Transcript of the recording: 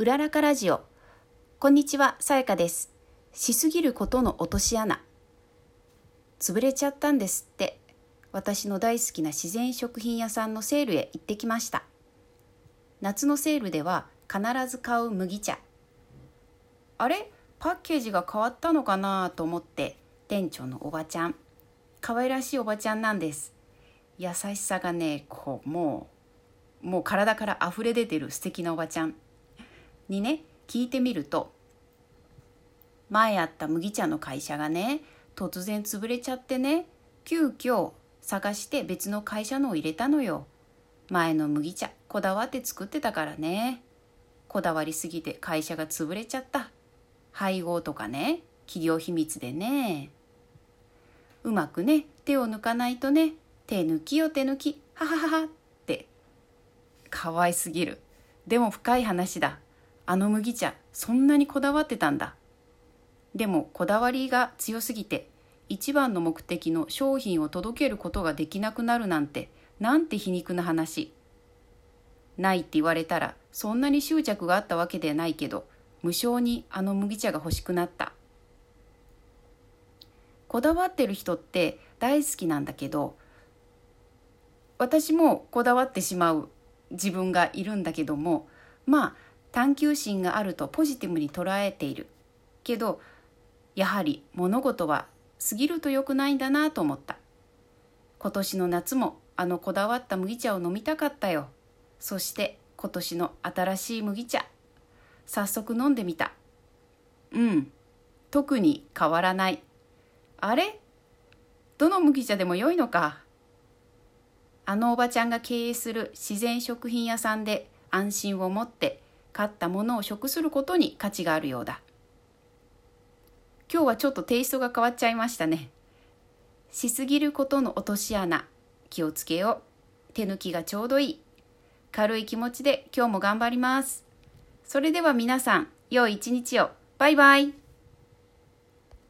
うららかラジオ。こんにちは、さやかです。しすぎることの落とし穴。潰れちゃったんですって。私の大好きな自然食品屋さんのセールへ行ってきました。夏のセールでは必ず買う麦茶。あれ？パッケージが変わったのかなと思って店長のおばちゃん。可愛らしいおばちゃんなんです。優しさがね、こう、もう、もう体から溢れ出てる素敵なおばちゃんにね聞いてみると前あった麦茶の会社がね突然潰れちゃってね急遽探して別の会社のを入れたのよ。前の麦茶こだわって作ってたからね。こだわりすぎて会社が潰れちゃった。配合とかね企業秘密でね。うまくね手を抜かないとね手抜きよ手抜きははははって。可愛すぎる。でも深い話だ。あの麦茶そんなにこだわってたんだ。でもこだわりが強すぎて一番の目的の商品を届けることができなくなるなんてなんて皮肉な話。ないって言われたらそんなに執着があったわけではないけど無償にあの麦茶が欲しくなった。こだわってる人って大好きなんだけど私もこだわってしまう自分がいるんだけどもまあ探求心があるとポジティブに捉えている。けどやはり物事は過ぎると良くないんだなと思った。今年の夏もあのこだわった麦茶を飲みたかったよ。そして今年の新しい麦茶。早速飲んでみた。うん。特に変わらない。あれ？どの麦茶でも良いのか。あのおばちゃんが経営する自然食品屋さんで安心を持って買ったものを食することに価値があるようだ。今日はちょっとテイストが変わっちゃいましたね。しすぎることの落とし穴気をつけよう。手抜きがちょうどいい。軽い気持ちで今日も頑張ります。それでは皆さん良い一日を。バイバイ。